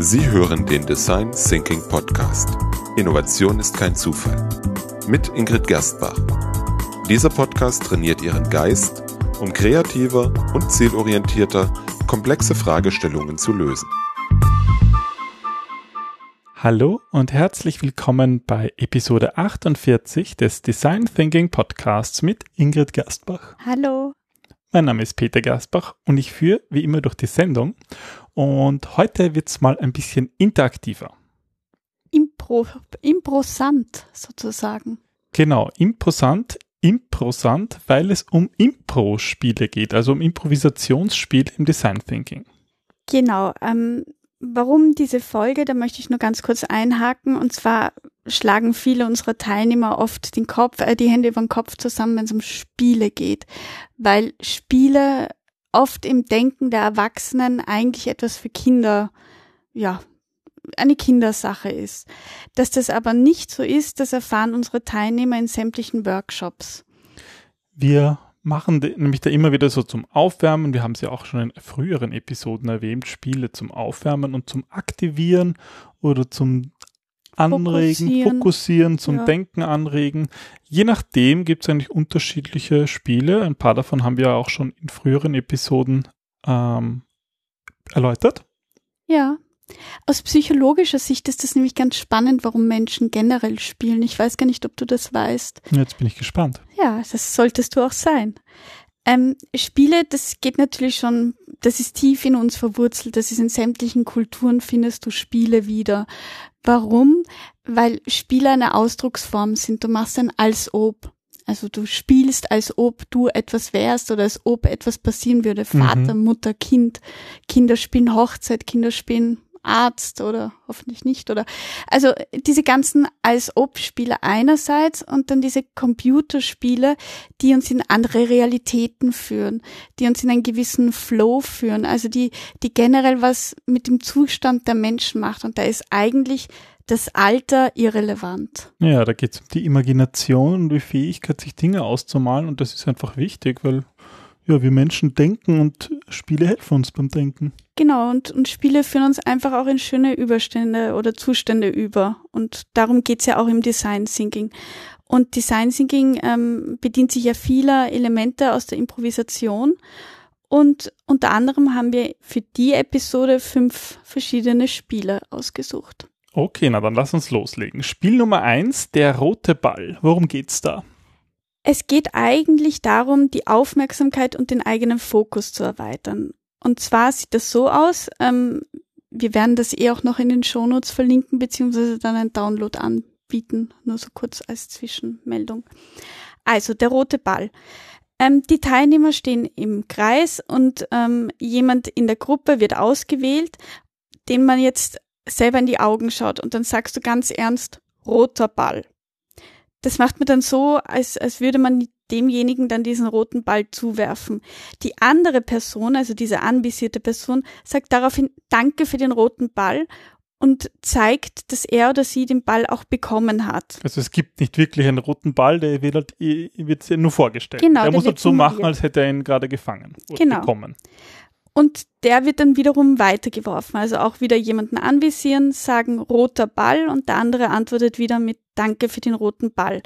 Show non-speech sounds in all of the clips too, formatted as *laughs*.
Sie hören den Design Thinking Podcast. Innovation ist kein Zufall. Mit Ingrid Gerstbach. Dieser Podcast trainiert Ihren Geist, um kreativer und zielorientierter komplexe Fragestellungen zu lösen. Hallo und herzlich willkommen bei Episode 48 des Design Thinking Podcasts mit Ingrid Gerstbach. Hallo. Mein Name ist Peter Gersbach und ich führe wie immer durch die Sendung. Und heute wird es mal ein bisschen interaktiver. Impro, imposant sozusagen. Genau, imposant, imposant, weil es um Impro-Spiele geht, also um Improvisationsspiele im Design Thinking. Genau. Ähm, warum diese Folge? Da möchte ich nur ganz kurz einhaken. Und zwar schlagen viele unserer Teilnehmer oft den Kopf, äh, die Hände über den Kopf zusammen, wenn es um Spiele geht, weil Spiele oft im Denken der Erwachsenen eigentlich etwas für Kinder, ja, eine Kindersache ist. Dass das aber nicht so ist, das erfahren unsere Teilnehmer in sämtlichen Workshops. Wir machen nämlich da immer wieder so zum Aufwärmen. Wir haben es ja auch schon in früheren Episoden erwähnt, Spiele zum Aufwärmen und zum Aktivieren oder zum anregen, fokussieren, fokussieren zum ja. Denken anregen. Je nachdem gibt es eigentlich unterschiedliche Spiele. Ein paar davon haben wir auch schon in früheren Episoden ähm, erläutert. Ja. Aus psychologischer Sicht ist das nämlich ganz spannend, warum Menschen generell spielen. Ich weiß gar nicht, ob du das weißt. Jetzt bin ich gespannt. Ja, das solltest du auch sein. Ähm, Spiele, das geht natürlich schon, das ist tief in uns verwurzelt, das ist in sämtlichen Kulturen findest du Spiele wieder. Warum? Weil Spiele eine Ausdrucksform sind. Du machst ein als ob. Also du spielst, als ob du etwas wärst oder als ob etwas passieren würde. Vater, mhm. Mutter, Kind. Kinder spielen Hochzeit, Kinder spielen Arzt oder hoffentlich nicht oder also diese ganzen als ob Spiele einerseits und dann diese Computerspiele, die uns in andere Realitäten führen, die uns in einen gewissen Flow führen, also die die generell was mit dem Zustand der Menschen macht und da ist eigentlich das Alter irrelevant. Ja, da geht es um die Imagination und die Fähigkeit, sich Dinge auszumalen und das ist einfach wichtig, weil ja, wir Menschen denken und Spiele helfen uns beim Denken. Genau, und, und Spiele führen uns einfach auch in schöne Überstände oder Zustände über. Und darum geht's ja auch im Design Thinking. Und Design Thinking ähm, bedient sich ja vieler Elemente aus der Improvisation. Und unter anderem haben wir für die Episode fünf verschiedene Spiele ausgesucht. Okay, na dann lass uns loslegen. Spiel Nummer eins, der rote Ball. Worum geht's da? Es geht eigentlich darum, die Aufmerksamkeit und den eigenen Fokus zu erweitern. Und zwar sieht das so aus, ähm, wir werden das eh auch noch in den Shownotes verlinken, beziehungsweise dann ein Download anbieten, nur so kurz als Zwischenmeldung. Also der rote Ball. Ähm, die Teilnehmer stehen im Kreis und ähm, jemand in der Gruppe wird ausgewählt, den man jetzt selber in die Augen schaut und dann sagst du ganz ernst, roter Ball das macht man dann so, als, als würde man demjenigen dann diesen roten Ball zuwerfen. Die andere Person, also diese anvisierte Person, sagt daraufhin Danke für den roten Ball und zeigt, dass er oder sie den Ball auch bekommen hat. Also es gibt nicht wirklich einen roten Ball, der wird halt wird nur vorgestellt. Genau, der, der muss halt so machen, als hätte er ihn gerade gefangen oder genau. bekommen. Und der wird dann wiederum weitergeworfen. Also auch wieder jemanden anvisieren, sagen roter Ball und der andere antwortet wieder mit Danke für den roten Ball.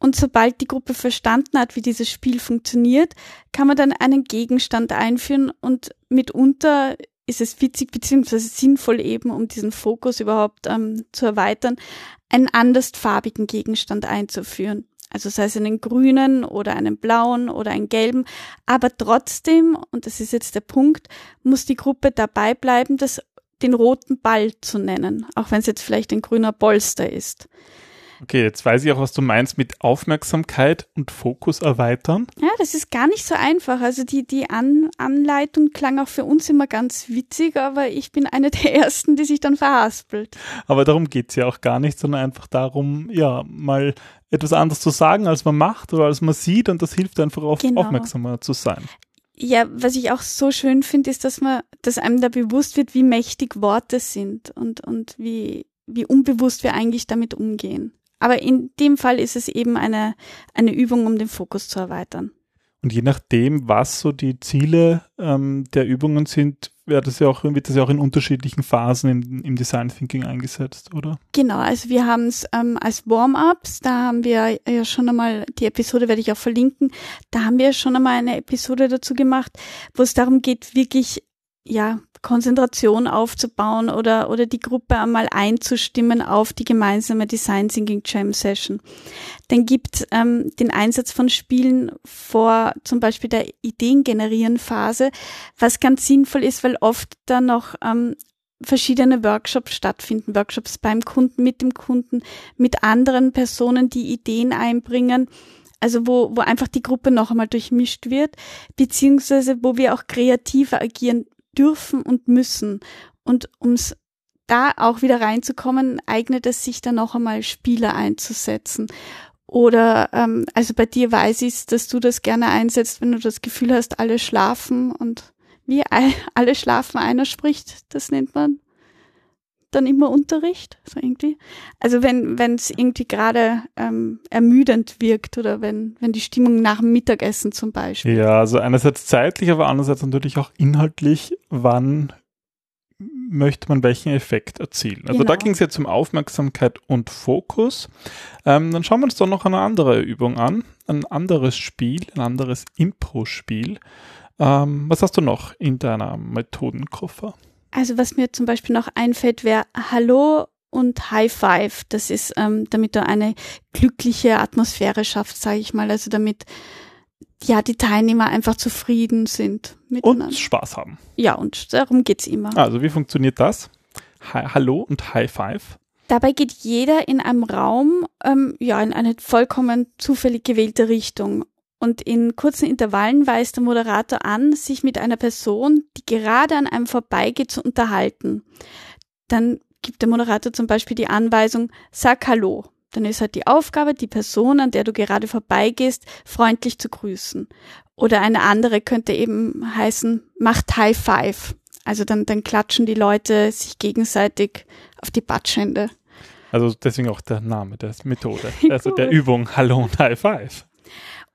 Und sobald die Gruppe verstanden hat, wie dieses Spiel funktioniert, kann man dann einen Gegenstand einführen und mitunter ist es witzig beziehungsweise sinnvoll eben, um diesen Fokus überhaupt ähm, zu erweitern, einen andersfarbigen Gegenstand einzuführen also sei es einen grünen oder einen blauen oder einen gelben, aber trotzdem, und das ist jetzt der Punkt, muss die Gruppe dabei bleiben, das den roten Ball zu nennen, auch wenn es jetzt vielleicht ein grüner Bolster ist. Okay, jetzt weiß ich auch, was du meinst mit Aufmerksamkeit und Fokus erweitern. Ja, das ist gar nicht so einfach. Also die, die An Anleitung klang auch für uns immer ganz witzig, aber ich bin eine *laughs* der Ersten, die sich dann verhaspelt. Aber darum geht's ja auch gar nicht, sondern einfach darum, ja, mal etwas anderes zu sagen, als man macht oder als man sieht und das hilft einfach auf genau. aufmerksamer zu sein. Ja, was ich auch so schön finde, ist, dass man, dass einem da bewusst wird, wie mächtig Worte sind und, und wie, wie unbewusst wir eigentlich damit umgehen. Aber in dem Fall ist es eben eine, eine Übung, um den Fokus zu erweitern. Und je nachdem, was so die Ziele ähm, der Übungen sind, wird das ja auch, wird das ja auch in unterschiedlichen Phasen im, im Design Thinking eingesetzt, oder? Genau, also wir haben es ähm, als Warm-ups, da haben wir ja schon einmal, die Episode werde ich auch verlinken, da haben wir schon einmal eine Episode dazu gemacht, wo es darum geht, wirklich ja, Konzentration aufzubauen oder, oder die Gruppe einmal einzustimmen auf die gemeinsame Design Thinking Jam Session. Dann gibt ähm, den Einsatz von Spielen vor zum Beispiel der Ideen generieren Phase, was ganz sinnvoll ist, weil oft dann noch ähm, verschiedene Workshops stattfinden, Workshops beim Kunden, mit dem Kunden, mit anderen Personen, die Ideen einbringen. Also wo, wo einfach die Gruppe noch einmal durchmischt wird, beziehungsweise wo wir auch kreativer agieren dürfen und müssen. Und ums da auch wieder reinzukommen, eignet es sich dann noch einmal Spieler einzusetzen. Oder ähm, also bei dir weiß ich, dass du das gerne einsetzt, wenn du das Gefühl hast, alle schlafen und wie *laughs* alle schlafen, einer spricht, das nennt man dann immer Unterricht, so irgendwie. Also wenn wenn es irgendwie gerade ähm, ermüdend wirkt oder wenn wenn die Stimmung nach dem Mittagessen zum Beispiel. Ja, also einerseits zeitlich, aber andererseits natürlich auch inhaltlich, wann möchte man welchen Effekt erzielen. Also genau. da ging es jetzt um Aufmerksamkeit und Fokus. Ähm, dann schauen wir uns doch noch eine andere Übung an, ein anderes Spiel, ein anderes Impro-Spiel. Ähm, was hast du noch in deiner Methodenkoffer? Also was mir zum Beispiel noch einfällt, wäre Hallo und High Five. Das ist, ähm, damit du eine glückliche Atmosphäre schaffst, sage ich mal. Also damit ja die Teilnehmer einfach zufrieden sind miteinander. Und Spaß haben. Ja, und darum geht's immer. Also wie funktioniert das? Hi, Hallo und High Five. Dabei geht jeder in einem Raum ähm, ja in eine vollkommen zufällig gewählte Richtung und in kurzen Intervallen weist der Moderator an, sich mit einer Person, die gerade an einem vorbeigeht, zu unterhalten. Dann gibt der Moderator zum Beispiel die Anweisung, sag Hallo. Dann ist halt die Aufgabe, die Person, an der du gerade vorbeigehst, freundlich zu grüßen. Oder eine andere könnte eben heißen, macht High Five. Also dann, dann klatschen die Leute sich gegenseitig auf die Batschhände. Also deswegen auch der Name der Methode, *laughs* also der Übung Hallo und High Five.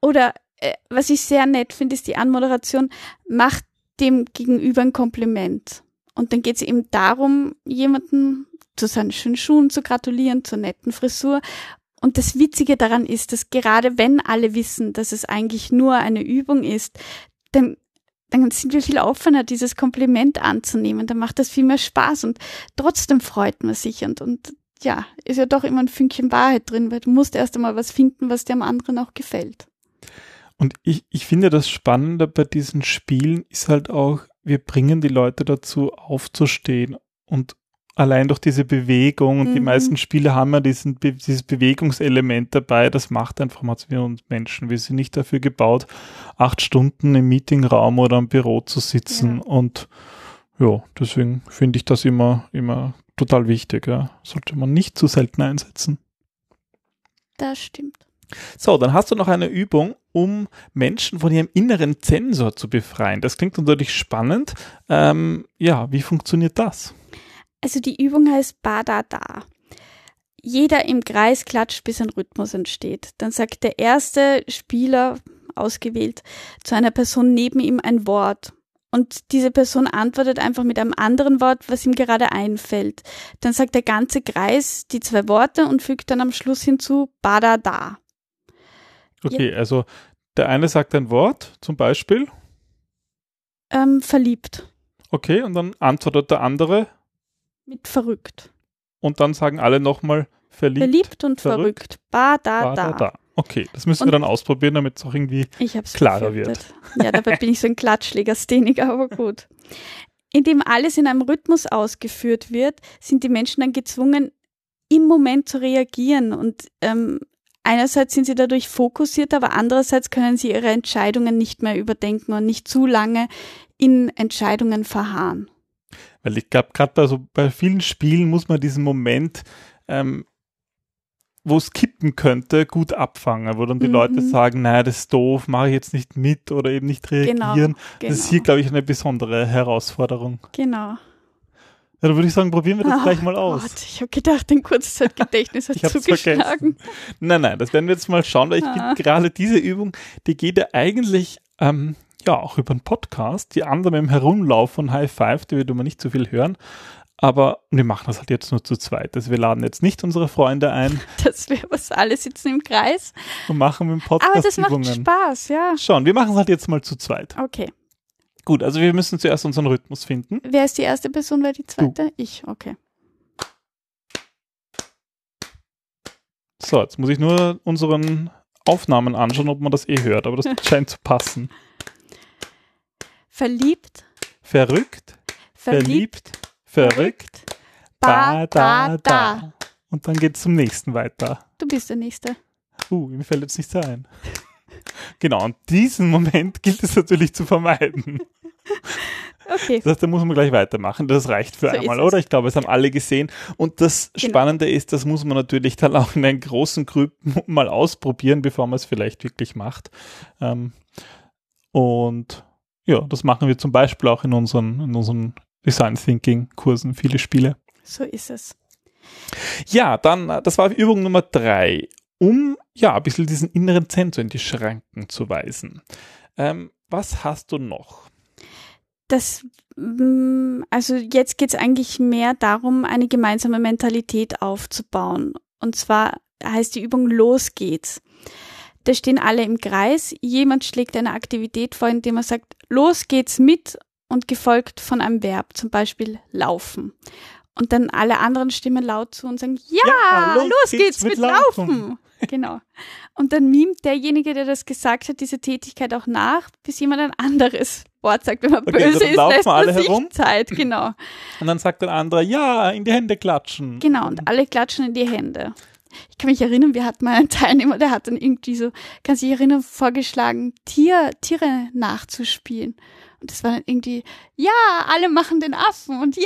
Oder äh, was ich sehr nett finde, ist die Anmoderation, macht dem Gegenüber ein Kompliment. Und dann geht es eben darum, jemanden zu seinen schönen Schuhen zu gratulieren, zur netten Frisur. Und das Witzige daran ist, dass gerade wenn alle wissen, dass es eigentlich nur eine Übung ist, dann, dann sind wir viel offener, dieses Kompliment anzunehmen. Dann macht das viel mehr Spaß und trotzdem freut man sich und, und ja, ist ja doch immer ein Fünkchen Wahrheit drin, weil du musst erst einmal was finden, was dem anderen auch gefällt. Und ich, ich finde das Spannende bei diesen Spielen ist halt auch, wir bringen die Leute dazu aufzustehen und allein durch diese Bewegung und mhm. die meisten Spiele haben ja diesen, dieses Bewegungselement dabei, das macht einfach mal wir uns Menschen. Wir sind nicht dafür gebaut, acht Stunden im Meetingraum oder im Büro zu sitzen ja. und ja, deswegen finde ich das immer, immer total wichtig. Ja. Sollte man nicht zu selten einsetzen. Das stimmt. So, dann hast du noch eine Übung, um Menschen von ihrem inneren Zensor zu befreien. Das klingt natürlich spannend. Ähm, ja, wie funktioniert das? Also die Übung heißt Badada. Jeder im Kreis klatscht, bis ein Rhythmus entsteht. Dann sagt der erste Spieler, ausgewählt, zu einer Person neben ihm ein Wort. Und diese Person antwortet einfach mit einem anderen Wort, was ihm gerade einfällt. Dann sagt der ganze Kreis die zwei Worte und fügt dann am Schluss hinzu Badada. Okay, ja. also der eine sagt ein Wort, zum Beispiel. Ähm, verliebt. Okay, und dann antwortet der andere. Mit verrückt. Und dann sagen alle nochmal verliebt. Verliebt und verrückt. verrückt. Ba, da, ba, da. da. Okay, das müssen und wir dann ausprobieren, damit es auch irgendwie klarer gefürchtet. wird. Ja, dabei bin ich so ein Klatschlegastheniker, aber gut. Indem alles in einem Rhythmus ausgeführt wird, sind die Menschen dann gezwungen, im Moment zu reagieren und ähm, einerseits sind sie dadurch fokussiert, aber andererseits können sie ihre Entscheidungen nicht mehr überdenken und nicht zu lange in Entscheidungen verharren. Weil ich glaube, gerade bei, so, bei vielen Spielen muss man diesen Moment, ähm, wo es kippen könnte, gut abfangen, wo dann die mhm. Leute sagen, naja, das ist doof, mache ich jetzt nicht mit oder eben nicht reagieren. Genau, genau. Das ist hier, genau. glaube ich, eine besondere Herausforderung. Genau. Ja, dann würde ich sagen, probieren wir das Ach, gleich mal aus. Gott, ich habe gedacht, dein Kurzzeitgedächtnis hat *laughs* zugeschlagen. Nein, nein, das werden wir jetzt mal schauen, weil ich ah. gerade diese Übung, die geht ja eigentlich ähm, ja, auch über einen Podcast. Die anderen im Herumlauf von High Five, die wird man nicht so viel hören. Aber wir machen das halt jetzt nur zu zweit. Also wir laden jetzt nicht unsere Freunde ein *laughs* dass wir was alle sitzen im Kreis. und machen mit dem Podcast Aber das macht Übungen. Spaß, ja. Schon, wir machen es halt jetzt mal zu zweit. Okay. Gut, also wir müssen zuerst unseren Rhythmus finden. Wer ist die erste Person, wer die zweite? Ich, okay. So, jetzt muss ich nur unseren Aufnahmen anschauen, ob man das eh hört, aber das *laughs* scheint zu passen. Verliebt, Verrückt, verliebt, verliebt, verrückt, ba, da, da. Und dann geht es zum nächsten weiter. Du bist der Nächste. Uh, mir fällt jetzt nichts ein. *laughs* Genau, und diesen Moment *laughs* gilt es natürlich zu vermeiden. Okay. Das heißt, da muss man gleich weitermachen. Das reicht für So einmal, oder? Ich glaube, es haben alle gesehen. Und das Genau. Spannende ist, das muss man natürlich dann auch in einen großen Gruppen *laughs* mal ausprobieren, bevor man es vielleicht wirklich macht. Ähm, und ja, das machen wir zum Beispiel auch in unseren, in unseren Design Thinking Kursen, viele Spiele. So ist es. Ja, dann, äh, das war Übung Nummer drei, um ja ein bisschen diesen inneren Sensor in die Schranken zu weisen. Ähm, was hast du noch? Das, mm, also jetzt geht es eigentlich mehr darum, eine gemeinsame Mentalität aufzubauen. Und zwar heißt die Übung Los geht's. Da stehen alle im Kreis, jemand schlägt eine Aktivität vor, indem er sagt, los geht's mit und gefolgt von einem Verb, zum Beispiel laufen. Und dann alle anderen stimmen laut zu und sagen, ja, Ja, los, geht's, mit Laufen. Genau. Und dann mimt derjenige, der das gesagt hat, diese Tätigkeit auch nach, bis jemand ein anderes Wort sagt. Wenn man Okay, also böse dann ist, laufen lässt man alle sich herum? Zeit. Genau. Und dann sagt der andere, ja, in die Hände klatschen. Genau. Und alle klatschen in die Hände. Ich kann mich erinnern, wir hatten mal einen Teilnehmer, der hat dann irgendwie so, kann sich erinnern, vorgeschlagen, Tier, Tiere nachzuspielen. Und das war dann irgendwie, ja, alle machen den Affen und ja,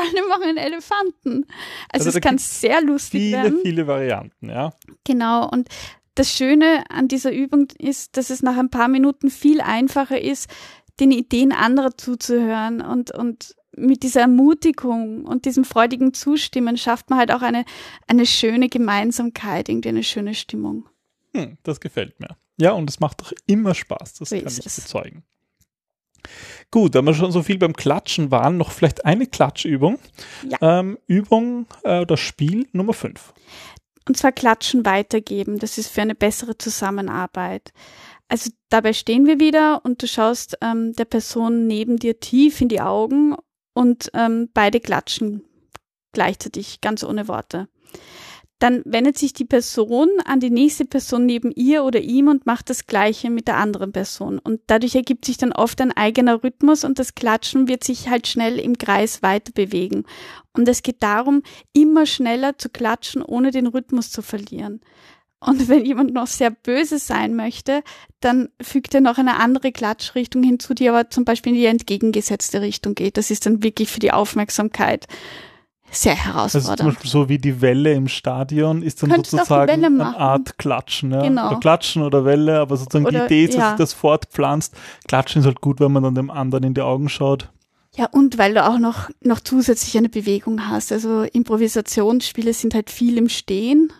alle machen den Elefanten. Also, Also es kann sehr lustig Viele, werden. viele Varianten, ja. Genau. Und das Schöne an dieser Übung ist, dass es nach ein paar Minuten viel einfacher ist, den Ideen anderer zuzuhören und, und mit dieser Ermutigung und diesem freudigen Zustimmen schafft man halt auch eine, eine schöne Gemeinsamkeit, irgendwie eine schöne Stimmung. Hm, das gefällt mir. Ja, und es macht doch immer Spaß, das So kann ich bezeugen. Gut, da wir schon so viel beim Klatschen waren, noch vielleicht eine Klatschübung. Ja. Ähm, Übung äh, oder Spiel Nummer 5. Und zwar Klatschen weitergeben. Das ist für eine bessere Zusammenarbeit. Also dabei stehen wir wieder und du schaust ähm, der Person neben dir tief in die Augen und ähm, beide klatschen gleichzeitig, ganz ohne Worte. Dann wendet sich die Person an die nächste Person neben ihr oder ihm und macht das Gleiche mit der anderen Person. Und dadurch ergibt sich dann oft ein eigener Rhythmus und das Klatschen wird sich halt schnell im Kreis weiter bewegen. Und es geht darum, immer schneller zu klatschen, ohne den Rhythmus zu verlieren. Und wenn jemand noch sehr böse sein möchte, dann fügt er noch eine andere Klatschrichtung hinzu, die aber zum Beispiel in die entgegengesetzte Richtung geht. Das ist dann wirklich für die Aufmerksamkeit sehr Also zum herausfordernd. Beispiel so wie die Welle im Stadion ist dann Könntest sozusagen eine. Art Klatschen. Ja? Genau. Oder Klatschen oder Welle, aber sozusagen Oder- die Idee ist, dass ja. sich das fortpflanzt. Klatschen ist halt gut, wenn man dann dem anderen in die Augen schaut. Ja, und weil du auch noch, noch zusätzlich eine Bewegung hast. Also Improvisationsspiele sind halt viel im Stehen,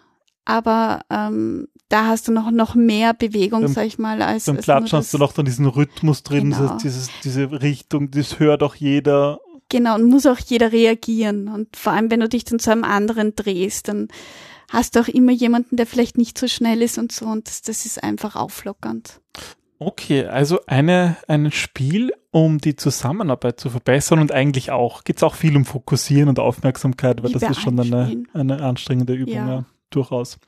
aber ähm, da hast du noch, noch mehr Bewegung, Beim- sag ich mal, als, Beim Klatschen hast du noch dann diesen Rhythmus drin, Genau. dieses, diese Richtung, das hört auch jeder. Genau, und muss auch jeder reagieren. Und vor allem, wenn du dich dann zu einem anderen drehst, dann hast du auch immer jemanden, der vielleicht nicht so schnell ist und so. Und das, das ist einfach auflockernd. Okay, also eine, ein Spiel, um die Zusammenarbeit zu verbessern und eigentlich auch, geht es auch viel um Fokussieren und Aufmerksamkeit, weil Wie das ist schon eine, eine anstrengende Übung, ja. Ja. Durchaus.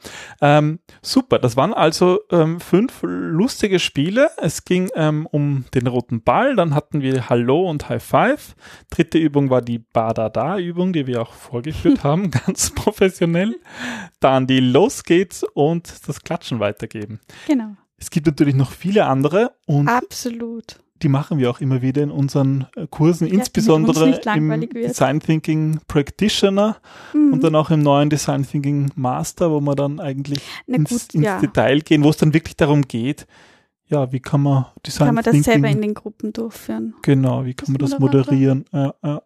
Ähm, super, das waren also ähm, fünf lustige Spiele. Es ging ähm, um den roten Ball, dann hatten wir Hallo und High Five. Dritte Übung war die Badada-Übung, die wir auch vorgeführt *laughs* haben, ganz professionell. Dann die Los geht's und das Klatschen weitergeben. Genau. Es gibt natürlich noch viele andere und Absolut. Die machen wir auch immer wieder in unseren äh, Kursen, damit insbesondere im wird. Design Thinking Practitioner Mhm. und dann auch im neuen Design Thinking Master, wo wir dann eigentlich Na ins, gut, ins ja. Detail gehen, wo es dann wirklich darum geht, ja, wie kann man Design Kann man das Thinking, selber in den Gruppen durchführen? genau, wie kann als man das moderieren? Ja, ja.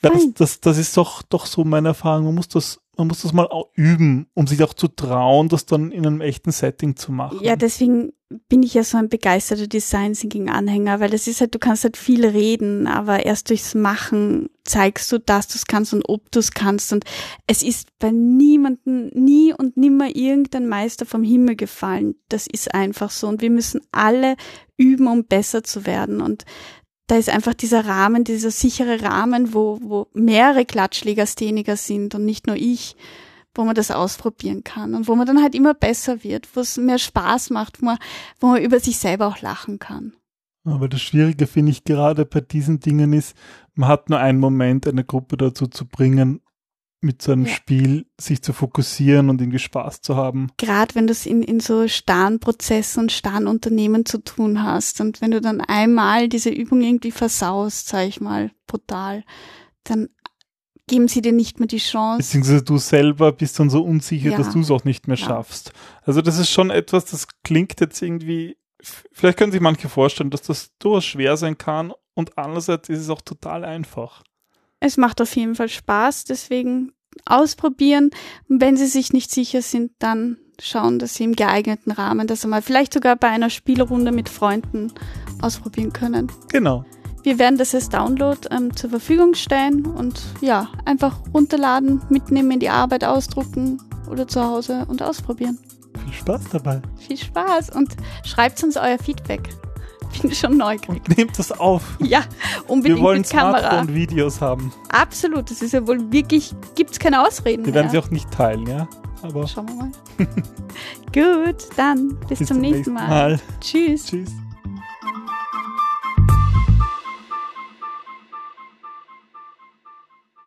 Ja, das, das, das ist doch, doch so meine Erfahrung. Man muss das man muss das mal auch üben, um sich auch zu trauen, das dann in einem echten Setting zu machen. Ja, deswegen bin ich ja so ein begeisterter Design Thinking Anhänger, weil das ist halt, du kannst halt viel reden, aber erst durchs Machen zeigst du, dass du es kannst und ob du es kannst. Und es ist bei niemandem nie und nimmer irgendein Meister vom Himmel gefallen. Das ist einfach so. Und wir müssen alle üben, um besser zu werden. Und da ist einfach dieser Rahmen, dieser sichere Rahmen, wo, wo mehrere Klatschlegastheniker sind und nicht nur ich, wo man das ausprobieren kann und wo man dann halt immer besser wird, wo es mehr Spaß macht, wo man, wo man über sich selber auch lachen kann. Aber das Schwierige finde ich gerade bei diesen Dingen ist, man hat nur einen Moment, eine Gruppe dazu zu bringen, mit so einem ja. Spiel sich zu fokussieren und irgendwie Spaß zu haben. Gerade wenn du es in, in so starren Prozessen und starren Unternehmen zu tun hast und wenn du dann einmal diese Übung irgendwie versaust, sag ich mal, brutal, dann geben sie dir nicht mehr die Chance. Beziehungsweise du selber bist dann so unsicher, ja. dass du es auch nicht mehr ja. schaffst. Also das ist schon etwas, das klingt jetzt irgendwie, vielleicht können sich manche vorstellen, dass das durchaus schwer sein kann und andererseits ist es auch total einfach. Es macht auf jeden Fall Spaß, deswegen ausprobieren. Und wenn Sie sich nicht sicher sind, dann schauen, dass Sie im geeigneten Rahmen das einmal vielleicht sogar bei einer Spielrunde mit Freunden ausprobieren können. Genau. Wir werden das als Download ähm, zur Verfügung stellen und ja, einfach runterladen, mitnehmen in die Arbeit, ausdrucken oder zu Hause und ausprobieren. Viel Spaß dabei. Viel Spaß und schreibt uns euer Feedback. *laughs* bin schon neugierig. Und nehmt das auf. Ja, unbedingt Wir wollen mit Kamera. Smartphone-Videos haben. Absolut, das ist ja wohl wirklich, gibt es keine Ausreden Wir werden sie auch nicht teilen, ja? Aber Schauen wir mal. *laughs* Gut, dann bis, bis zum, zum, nächsten Mal. Mal. Tschüss. Tschüss.